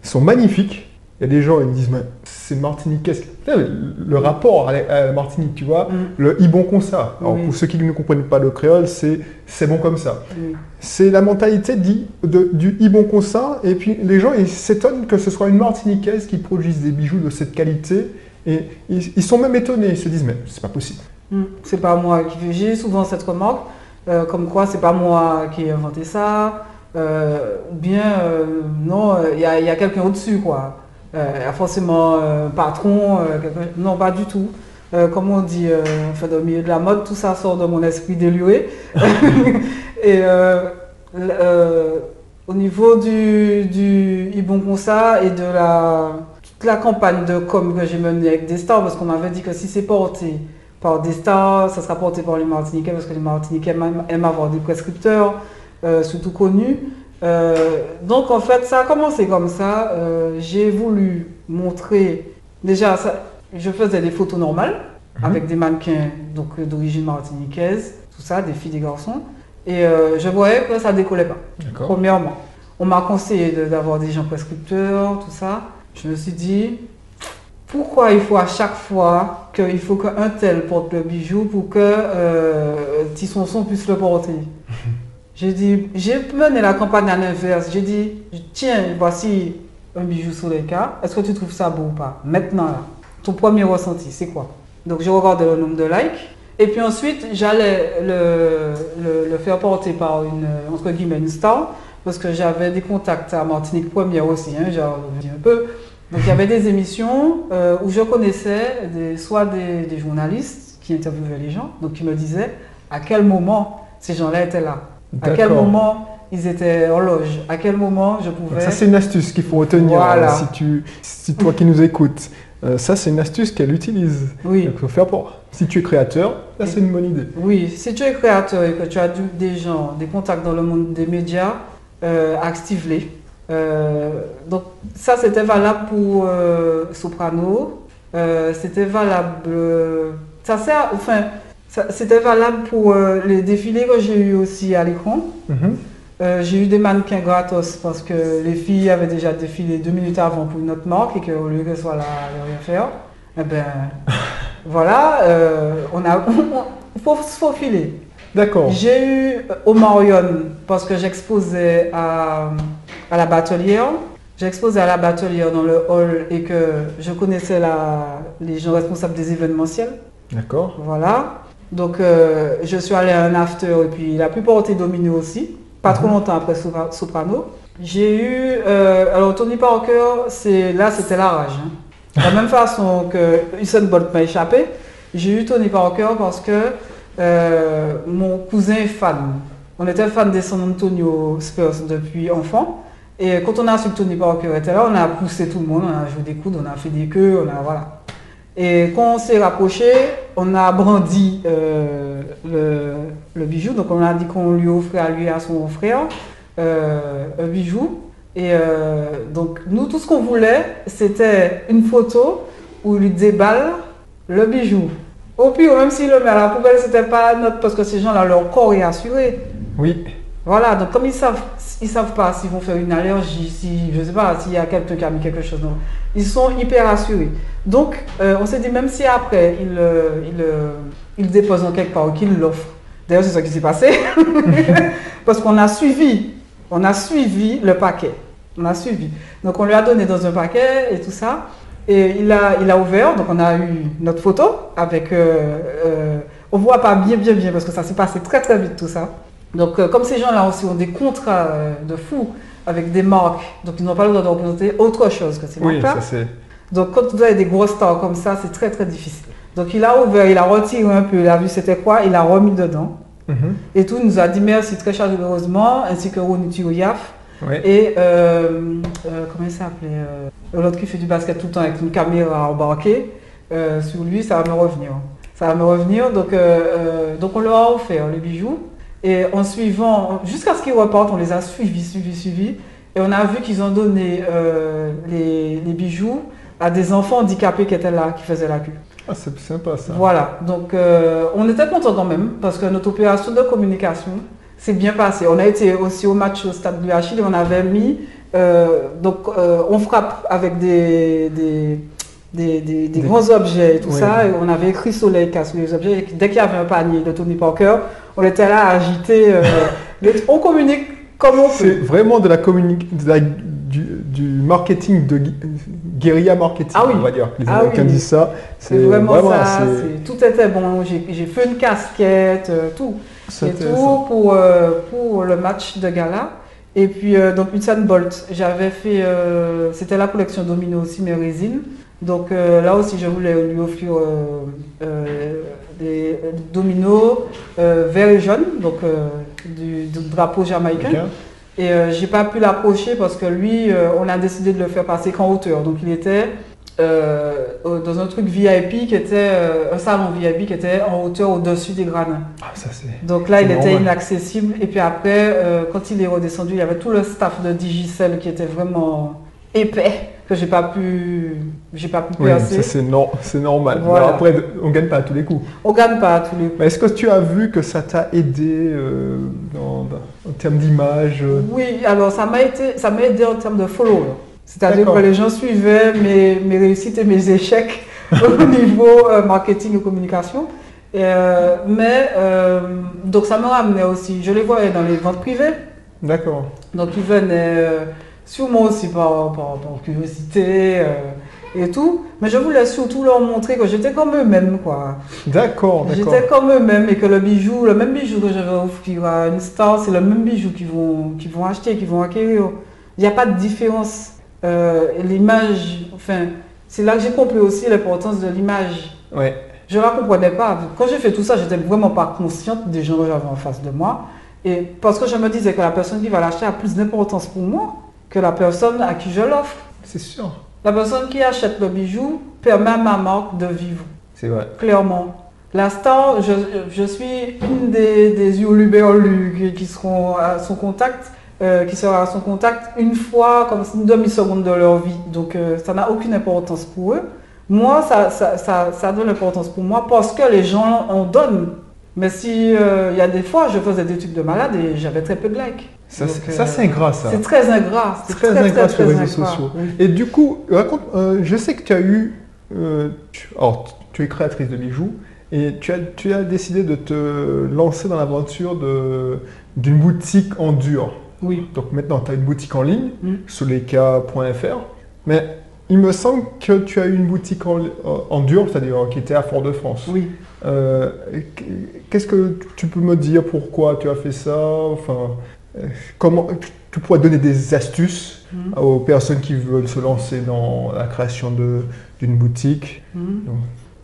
sont magnifiques. Il y a des gens, ils me disent, mais c'est martiniquais. Le, rapport à la, Martinique, tu vois, Mm. le i bon comme ça. Alors, Oui. pour ceux qui ne comprennent pas le créole, c'est c'est bon comme ça. Oui. C'est la mentalité dit de- du i bon comme ça. Et puis, les gens, ils s'étonnent que ce soit une martiniquaise qui produise des bijoux de cette qualité. Et ils, ils sont même étonnés. Ils se disent, mais c'est pas possible. Mm. C'est pas moi qui fais. J'ai souvent cette remarque, euh, comme quoi c'est pas moi qui ai inventé ça, euh, ou bien euh, non, il y a, il y a quelqu'un au-dessus, quoi. Euh, forcément euh, un patron, euh, non, pas du tout. Euh, comme on dit, euh, enfin, dans le milieu de la mode, tout ça sort de mon esprit déluré. Et euh, au niveau du, du Ibon Consa et de la, toute la campagne de com que j'ai menée avec des stars, parce qu'on m'avait dit que si c'est porté par des stars, ça sera porté par les Martiniquais, parce que les Martiniquais aiment, aiment avoir des prescripteurs, surtout connus. Euh, donc en fait, ça a commencé comme ça. Euh, j'ai voulu montrer, déjà, ça, je faisais des photos normales avec des mannequins donc euh, d'origine martiniquaise, tout ça, des filles, des garçons. Et euh, je voyais que ça décollait pas. Premièrement, on m'a conseillé de- d'avoir des gens prescripteurs, tout ça. Je me suis dit, pourquoi il faut à chaque fois qu'il faut qu'un tel porte le bijou pour que Tissonson puisse le porter? J'ai dit, j'ai mené la campagne à l'inverse. J'ai dit, tiens, voici un bijou sur les cas. Est-ce que tu trouves ça beau ou pas? Maintenant, là, ton premier ressenti, c'est quoi? Donc, je regardais le nombre de likes. Et puis ensuite, j'allais le, le- faire porter par une, entre guillemets, une star, parce que j'avais des contacts à Martinique Première aussi, hein, genre, je dis un peu. Donc il y avait des émissions euh, où je connaissais soit des, des journalistes qui interviewaient les gens, donc qui me disaient à quel moment ces gens-là étaient là, à quel moment ils étaient en loge, à quel moment je Donc pouvais... ça, c'est une astuce qu'il faut retenir Voilà. euh, si, tu, si toi qui nous écoutes. Euh, ça, c'est une astuce qu'elle utilise. Oui. Il faut faire pour. Si tu es créateur, là, c'est une bonne idée. Oui, si tu es créateur et que tu as des gens, des contacts dans le monde des médias, euh, active-les. Euh, donc ça, c'était valable pour Soprano, c'était valable, ça sert, enfin, c'était valable pour euh, les défilés que j'ai eu aussi à l'écran. Mhm. Euh, j'ai eu des mannequins gratos parce que les filles avaient déjà défilé deux minutes avant pour une autre marque et qu'au lieu qu'elles soient là à rien faire, eh ben voilà, euh, on a, il faut se faufiler. D'accord. J'ai eu au Marion parce que j'exposais à, à la batelière. J'exposais à la batelière dans le hall et que je connaissais la, les gens responsables des événementiels. D'accord. Voilà. Donc, euh, je suis allée à un after et puis il a pu porter Domino aussi, pas trop longtemps après Sopra- Soprano. J'ai eu. euh, alors, Tony Parker, c'est, là, c'était la rage. hein. De la même façon que Usain Bolt m'a échappé, j'ai eu Tony Parker parce que euh, mon cousin est fan. On était fan des San Antonio Spurs depuis enfant. Et quand on a su que Tony Parker était là, on a poussé tout le monde, on a joué des coudes, on a fait des queues, on a. Voilà. Et quand on s'est rapproché, on a brandi euh, le, bijou. Donc on a dit qu'on lui offrait à lui et à son frère euh, un bijou. Et euh, donc nous, tout ce qu'on voulait, c'était une photo où il déballe le bijou. Au pire, même s'il le met à la poubelle, c'était pas notre parce que ces gens-là, leur corps est assuré. Oui. Voilà, donc comme ils savent, ils savent pas s'ils vont faire une allergie, si je sais pas s'il y a quelqu'un qui a mis quelque chose. Ils sont hyper assurés. Donc euh, on s'est dit même si après ils euh, euh, déposent en quelque part ou qu'ils l'offrent. D'ailleurs c'est ce qui s'est passé parce qu'on a suivi, on a suivi le paquet, on a suivi. Donc on lui a donné dans un paquet et tout ça. Et il a, il a ouvert, donc on a eu notre photo avec. on voit pas bien, bien, bien parce que ça s'est passé très, très vite tout ça. Donc, euh, comme ces gens-là aussi ont des contrats euh, de fous avec des marques, donc ils n'ont pas le droit de représenter autre chose que ces Oui, marques-là. Donc, quand vous avez des grosses stars comme ça, c'est très, très difficile. Donc, il a ouvert, il a retiré un peu, il a vu c'était quoi, il a remis dedans. Mhm. Et tout, il nous a dit merci très chaleureusement, ainsi que Ron Yaf. Ouais. Et euh, comment il s'appelait L'autre qui fait du basket tout le temps avec une caméra embarquée. sur lui, ça va me revenir. Ça va me revenir. Donc, donc on leur a offert les bijoux. Et en suivant, jusqu'à ce qu'ils repartent, on les a suivis, suivis, suivis. Et on a vu qu'ils ont donné euh, les, les bijoux à des enfants handicapés qui étaient là, qui faisaient la queue. Ah, c'est sympa ça. Voilà, donc euh, on était contents quand même parce que notre opération de communication s'est bien passée. On a été aussi au match au stade de l'UHIL et on avait mis, euh, donc on frappe avec des, des, des, des- des Des- grands objets et tout Oui. ça, et on avait écrit Soleil casse les objets. Et dès qu'il y avait un panier de Tony Parker, on était là à agiter. euh, on communique comme on C'est peut. vraiment de la de la- du, du marketing de guérilla marketing, Ah oui. on va dire. Les Ah Américains oui. disent ça. C'est vraiment, ça, c'est- c'est- tout était bon. J'ai fait une casquette, euh, tout. et c'était tout ça. pour, euh, pour le match de gala. Et puis, euh, donc, Usain Bolt, j'avais fait, euh, c'était la collection Domino aussi, mes résines. Donc là aussi, je voulais lui offrir des euh, dominos euh, vert et jaune, donc euh, du, du drapeau jamaïcain. Et euh, j'ai pas pu l'approcher parce que lui, euh, on a décidé de le faire passer qu'en hauteur. Donc il était euh, dans un truc VIP qui était, un salon VIP qui était en hauteur au-dessus des gradins. Ah, ça. Donc là, il était inaccessible. Et puis après, quand il est redescendu, il y avait tout le staff de Digicel qui était vraiment épais, que j'ai pas pu, j'ai pas pu Oui, percer. c'est nor- c'est normal. Voilà. Après, on gagne pas à tous les coups. On gagne pas à tous les coups. Mais est-ce que tu as vu que ça t'a aidé euh, dans- en termes d'image euh, Oui, alors ça m'a été, ça m'a aidé en termes de followers. C'est-à-dire que les gens suivaient mes, mes réussites et mes échecs au niveau euh, marketing et communication. Et, euh, mais donc ça me ramenait aussi. Je les voyais dans les ventes privées. D'accord. Donc ils venaient sur moi aussi par, par, par curiosité euh, et tout. Mais je voulais surtout leur montrer que j'étais comme eux-mêmes. quoi. D'accord, d'accord. J'étais comme eux-mêmes et que le bijou, le même bijou que je vais offrir à une star, c'est le même bijou qu'ils vont, vont acheter, qu'ils vont acquérir. Il n'y a pas de différence. Euh, l'image, enfin, c'est là que j'ai compris aussi l'importance de l'image. Ouais. Je ne la comprenais pas. Quand j'ai fait tout ça, j'étais vraiment pas consciente des gens que j'avais en face de moi. Et parce que je me disais que la personne qui va l'acheter a plus d'importance pour moi que la personne à qui je l'offre. C'est sûr. La personne qui achète le bijou permet à ma marque de vivre C'est vrai. clairement. La star, je, je suis une des, des qui, qui seront à son contact, euh, qui sera à son contact une fois, comme une demi-seconde de leur vie. Donc euh, ça n'a aucune importance pour eux. Moi, ça, ça, ça, ça donne l'importance pour moi parce que les gens en donnent. Mais si euh, il y a des fois, je faisais des trucs de malade et j'avais très peu de likes. Ça, c'est- euh, c'est ingrat, ça. C'est très ingrat. C'est Très ingrat sur les réseaux sociaux. Oui. Et du coup, raconte, euh, je sais que tu as eu, tu, alors, tu es créatrice de bijoux et tu as, tu as décidé de te lancer dans l'aventure d'une boutique en dur. Oui. Donc maintenant, tu as une boutique en ligne, Mm. soleika.fr, mais il me semble que tu as eu une boutique en, en dur, c'est-à-dire qui était à Fort-de-France. Oui. Euh, Qu'est-ce que tu peux me dire pourquoi tu as fait ça? Enfin, euh, comment tu pourrais donner des astuces Mm. aux personnes qui veulent se lancer dans la création d'une boutique? Mhm. Donc.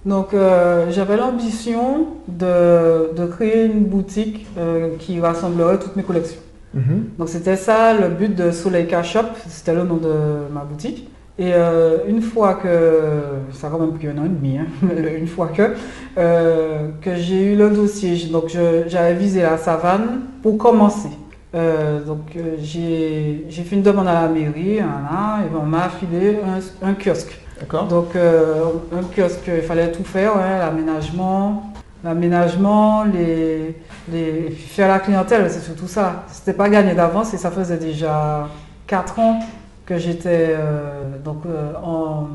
Donc euh, j'avais l'ambition de, de créer une boutique euh, qui rassemblerait toutes mes collections. Mhm. Donc c'était ça le but de Soleika Shop, c'était le nom de ma boutique. Et euh, une fois que, ça a quand même pris un an et demi, hein, une fois que, euh, que j'ai eu le dossier, donc j'avais visé la savane pour commencer. Euh, donc j'ai fait une demande à la mairie, voilà, et on m'a affilé un, un kiosque. D'accord Donc, un kiosque, il fallait tout faire, ouais, l'aménagement, l'aménagement, les, les, faire la clientèle, c'est surtout ça. C'était pas gagné d'avance et ça faisait déjà 4 ans que j'étais euh, donc euh, en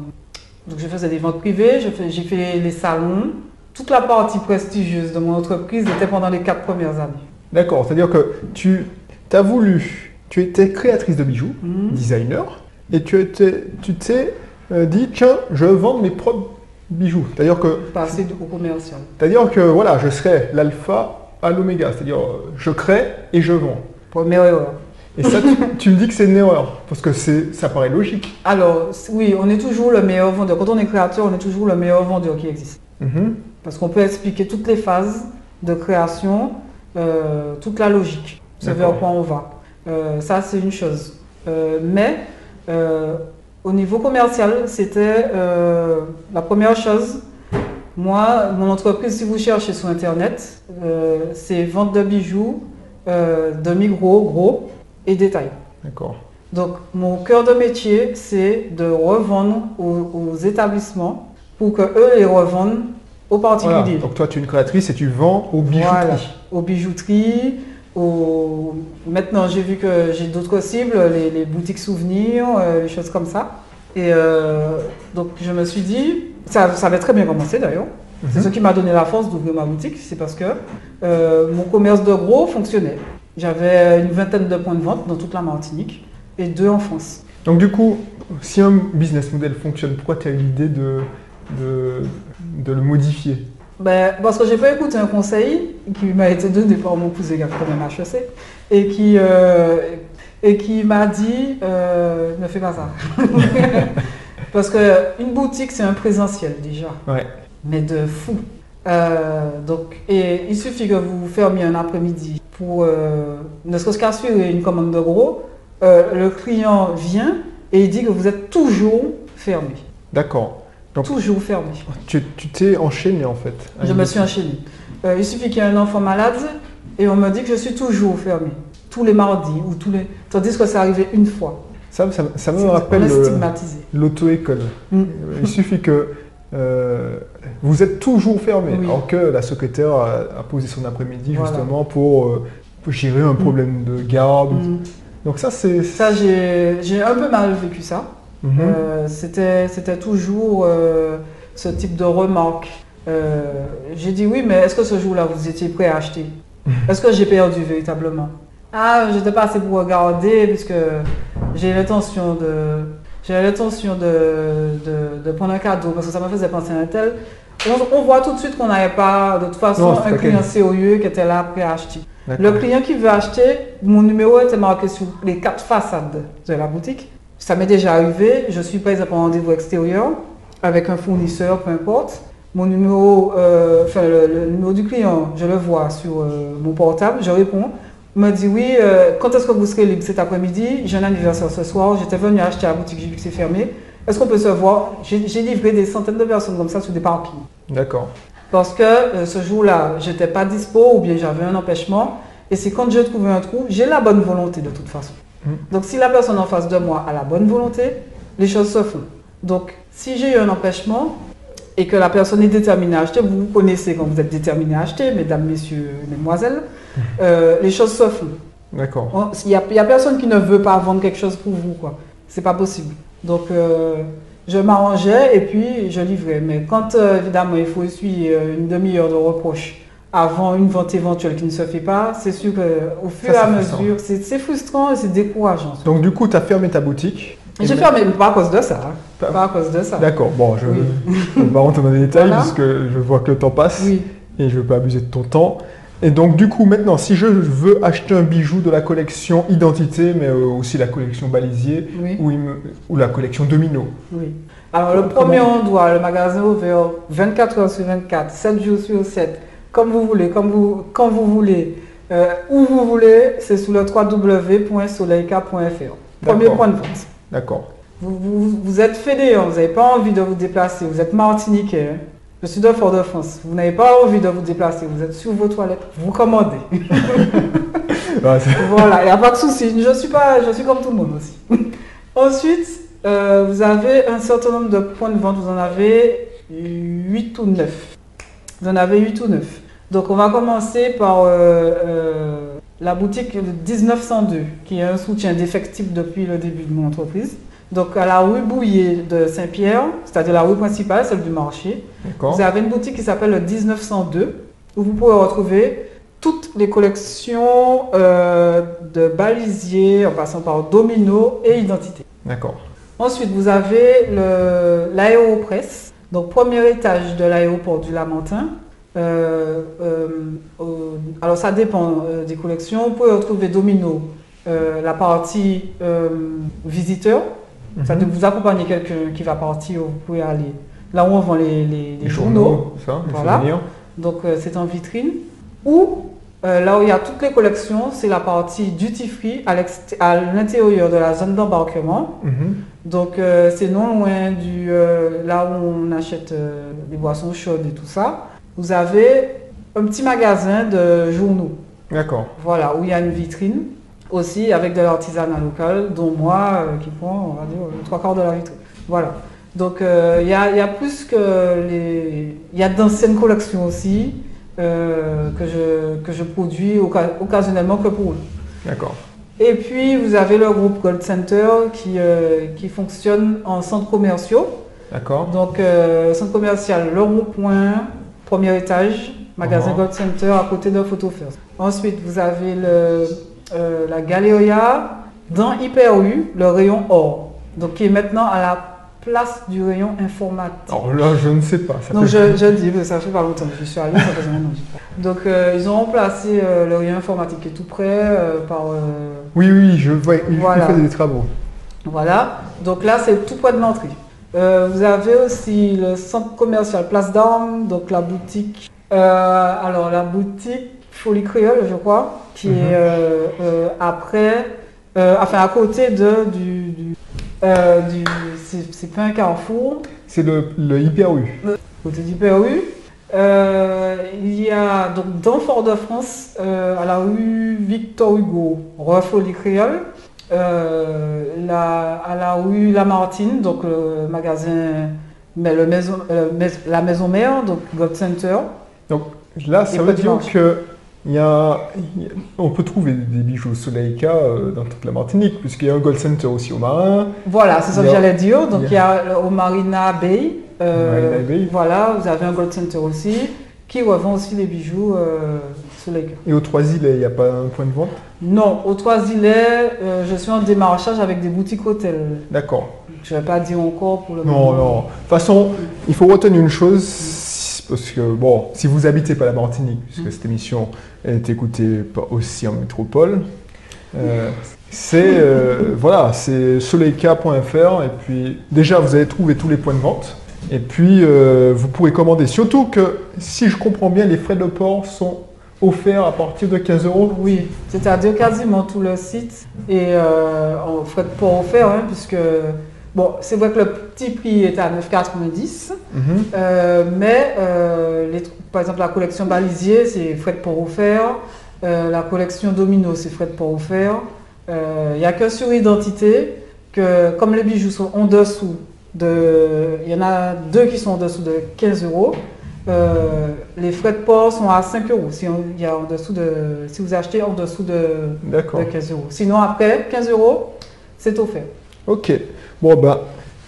donc je faisais des ventes privées, j'ai fait les salons. Toute la partie prestigieuse de mon entreprise était pendant les 4 premières années. D'accord, c'est-à-dire que tu as voulu, tu étais créatrice de bijoux, mhm. designer, et tu t'es euh, dit, tiens, je vends mes propres bijoux. C'est-à-dire que... Passer au commercial. C'est-à-dire que, voilà, je serai l'alpha à l'oméga. C'est-à-dire, je crée et je vends. Première erreur. Et ça, tu, me dis que c'est une erreur, parce que ça paraît logique. Alors, oui, on est toujours le meilleur vendeur. Quand on est créateur, on est toujours le meilleur vendeur qui existe. Mhm. Parce qu'on peut expliquer toutes les phases de création, euh, toute la logique, c'est vers quoi on va. Euh, ça, c'est une chose. Euh, mais au niveau commercial, c'était la première chose. Moi, mon entreprise, si vous cherchez sur Internet, c'est vente de bijoux, demi-gros, gros et détail. D'accord. Donc, mon cœur de métier, c'est de revendre aux, établissements pour que eux les revendent aux particuliers. Donc, toi, tu es une créatrice et tu vends aux bijouteries. Voilà, aux bijouteries. Aux... Maintenant, j'ai vu que j'ai d'autres cibles, les, boutiques souvenirs, euh, les choses comme ça. Et euh, donc, je me suis dit, ça, ça avait très bien commencé d'ailleurs. C'est mhm. ce qui m'a donné la force d'ouvrir ma boutique, c'est parce que euh, mon commerce de gros fonctionnait. J'avais une vingtaine de points de vente dans toute la Martinique et deux en France. Donc du coup, si un business model fonctionne, pourquoi tu as eu l'idée de, de, le modifier? Ben, Parce que j'ai pas écouté un conseil qui m'a été donné par mon cousin qui a fait même HEC et qui, euh, et qui m'a dit euh, ne fais pas ça. parce qu'une boutique, c'est un présentiel déjà. Ouais. Mais de fou. Euh, donc, et il suffit que vous fermiez un après-midi pour euh, ne serait-ce qu'assurer une commande de gros. Euh, le client vient et il dit que vous êtes toujours fermé. D'accord. toujours fermé. Tu t'es enchaîné en fait. Je me suis enchaîné. il suffit qu'il y ait un enfant malade et on me dit que je suis toujours fermé. Tous les mardis ou tous les. Tandis que c'est arrivé une fois. Ça, ça, me rappelle l'auto-école. Mm. Il suffit que euh, vous êtes toujours fermé, alors que la secrétaire a, posé son après-midi justement pour, euh, gérer un problème de garde. Mm. Donc ça, c'est... Ça, j'ai un peu mal vécu ça. Mhm. Euh, C'était toujours ce type de remarque. j'ai dit oui, mais est-ce que ce jour-là, vous étiez prêt à acheter? Est-ce que j'ai perdu véritablement? Ah, j'étais pas assez pour regarder, puisque j'ai l'intention de j'avais l'intention de, de, prendre un cadeau parce que ça me faisait penser à un tel. On, voit tout de suite qu'on n'avait pas de toute façon un client sérieux qui était là prêt à acheter. Le client qui veut acheter, mon numéro était marqué sur les quatre façades de la boutique. Ça m'est déjà arrivé, je suis prise pour un rendez-vous extérieur avec un fournisseur, peu importe. Mon numéro, euh, enfin le, numéro du client, je le vois sur euh, mon portable, je réponds m'a dit oui, euh, quand est-ce que vous serez libre cet après-midi? J'ai un anniversaire ce soir, j'étais venu acheter à la boutique, j'ai vu que c'est fermé. Est-ce qu'on peut se voir? J'ai livré des centaines de personnes comme ça sur des parkings. D'accord. Parce que euh, ce jour-là, j'étais pas dispo ou bien j'avais un empêchement. Et c'est quand j'ai trouvé un trou, j'ai la bonne volonté de toute façon. Hmm. Donc si la personne en face de moi a la bonne volonté, les choses se font. Donc si j'ai eu un empêchement, et que la personne est déterminée à acheter, vous vous connaissez quand vous êtes déterminé à acheter, mesdames, messieurs, mesdemoiselles, euh, les choses se font. D'accord. Il n'y a, personne qui ne veut pas vendre quelque chose pour vous, quoi. C'est pas possible. Donc, euh, je m'arrangeais et puis je livrais. Mais quand, euh, évidemment, il faut essuyer une demi-heure de reproche avant une vente éventuelle qui ne se fait pas, c'est sûr qu'au fur et à mesure, c'est frustrant et c'est décourageant. Donc, du coup, tu as fermé ta boutique j'ai fermé, pas à cause de ça. Hein. Pas, à cause de ça. D'accord, bon, je ne vais pas rentrer dans les détails puisque je vois que le temps passe et je ne veux pas abuser de ton temps. Et donc, du coup, maintenant, si je veux acheter un bijou de la collection Identité, mais euh, aussi la collection Balisier ou, ou, la collection Domino. Oui. Alors, le premier endroit, le magasin ouvert 24 heures sur 24, 7 jours sur 7, comme vous voulez, comme vous, quand vous voulez, euh, où vous voulez, c'est sur le www.soleilka.fr. Premier point de vente. D'accord. Vous, vous, êtes fédéant, vous n'avez pas envie de vous déplacer, vous êtes martiniquais. Hein. Je suis de Fort-de-France. Vous n'avez pas envie de vous déplacer, vous êtes sur vos toilettes, vous commandez. voilà, il n'y a pas de souci. Je suis, pas, je suis comme tout le monde aussi. Ensuite, euh, vous avez un certain nombre de points de vente, vous en avez 8 ou 9. Vous en avez 8 ou 9. Donc on va commencer par euh, euh, la boutique 1902, qui est un soutien défectible depuis le début de mon entreprise. Donc à la rue Bouillet de Saint-Pierre, c'est-à-dire la rue principale, celle du marché, vous avez une boutique qui s'appelle le 1902, où vous pouvez retrouver toutes les collections euh, de balisiers, en passant par domino et identité. D'accord. Ensuite, vous avez l'aéropresse, donc premier étage de l'aéroport du Lamentin. Euh, euh, alors ça dépend des collections. Vous pouvez retrouver domino, la partie visiteur, ça mhm. vous accompagner quelqu'un qui va partir, vous pouvez aller là où on vend les, journaux. ça, voilà. Donc c'est en vitrine. Ou euh, là où il y a toutes les collections, c'est la partie duty free à l'intérieur de la zone d'embarquement. Mhm. Donc euh, c'est non loin du euh, là où on achète des boissons chaudes et tout ça. Vous avez un petit magasin de journaux. D'accord. Voilà, où il y a une vitrine aussi avec de l'artisanat local, dont moi qui prend, on va dire, trois quarts de la vitrine. Voilà. Donc il y, a, y, a plus que les. Il y a d'anciennes collections aussi. Euh, que, je, que je produis occasionnellement que pour eux. D'accord. Et puis, vous avez le groupe Gold Center qui, euh, qui fonctionne en centres commerciaux. D'accord. Donc, euh, centre commercial Le Rond-Point, premier étage, magasin uh-huh. Gold Center à côté de Photo First. Ensuite, vous avez le, la Galeria dans Hyper U, le rayon or, donc qui est maintenant à la place du rayon informatique. Alors là, je ne sais pas. Donc je, je, dis, ça fait pas longtemps je suis allée, ça fait un Donc euh, ils ont remplacé euh, le rayon informatique qui est tout près euh, par. oui, oui, je vois, il voilà. fait des travaux. Voilà, donc là c'est tout près de l'entrée. vous avez aussi le centre commercial Place d'Armes, donc la boutique. alors la boutique Folie Créole, je crois, qui est mhm. après, enfin à côté de, du, du euh, c'est pas un carrefour. C'est le, le Hyper U. côté Hyper U. Euh, il y a donc dans Fort-de-France, euh, à la rue Victor Hugo, rue Folie Créole, la, à la rue Lamartine, donc le magasin, mais le maison, la maison mère, donc God Center. Donc là, ça veut dire que il y a, on peut trouver des bijoux Soleika euh, dans toute la Martinique, puisqu'il y a un Gold Center aussi au Marin. Voilà, c'est ça que j'allais dire. Donc il y a, au Marina Bay, euh, Bay, Voilà, vous avez un Gold Center aussi, qui revend aussi les bijoux euh, Soleika. Et aux Trois-Îlets, il n'y a pas un point de vente? Non, aux Trois-Îlets, euh, je suis en démarchage avec des boutiques hôtels. D'accord. Je ne vais pas dire encore pour le moment. Non, non. De toute façon, il faut retenir une chose parce que, bon, si vous habitez pas la Martinique, puisque mm. cette émission est écoutée aussi en métropole, euh, c'est euh, voilà, c'est soleilka.fr et puis déjà vous allez trouver tous les points de vente et puis euh, vous pourrez commander. Surtout que si je comprends bien, les frais de port sont offerts à partir de 15 euros. Oui, c'est-à-dire quasiment tout le site et en frais de port offerts, hein, puisque Bon, c'est vrai que le petit prix est à 9,90, mhm. euh, mais euh, les, par exemple la collection Balisier, c'est frais de port offert. Euh, la collection Domino, c'est frais de port offert. Il n'y a que sur Identité que, comme les bijoux sont en dessous de. Il y en a deux qui sont en dessous de 15 euros. les frais de port sont à 5 euros si, il y a en dessous de, si vous achetez en dessous de, de 15 euros. Sinon, après 15 euros, c'est offert. Ok. Bon, ben,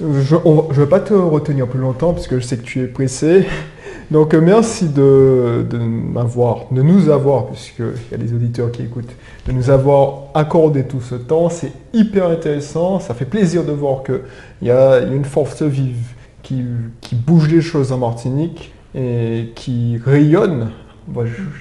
je ne vais pas te retenir plus longtemps parce que je sais que tu es pressé. Donc, euh, merci de, m'avoir, de nous avoir, puisqu'il y a des auditeurs qui écoutent, de nous avoir accordé tout ce temps. C'est hyper intéressant. Ça fait plaisir de voir qu'il y a une force vive qui, qui bouge les choses en Martinique et qui rayonne,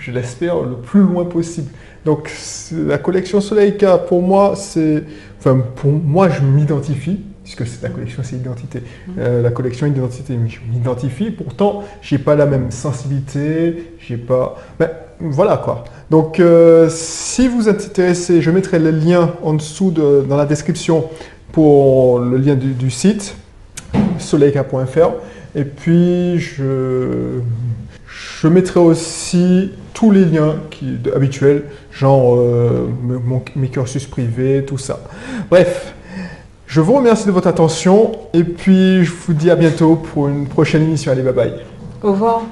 je, l'espère, le plus loin possible. Donc, la collection Soleilka, pour moi, c'est. Enfin, pour moi, je m'identifie puisque c'est la collection, c'est l'identité. Mm. Euh, la collection identité, je m'identifie, pourtant, j'ai pas la même sensibilité, j'ai pas. Ben, voilà quoi. Donc, euh, si vous êtes intéressé, je mettrai le lien en dessous de, dans la description pour le lien du, site, soleilka.fr. Et puis, je, je mettrai aussi tous les liens qui, habituels, genre euh, mes cursus privés, tout ça. Bref, je vous remercie de votre attention et puis je vous dis à bientôt pour une prochaine émission. Allez, bye bye. Au revoir.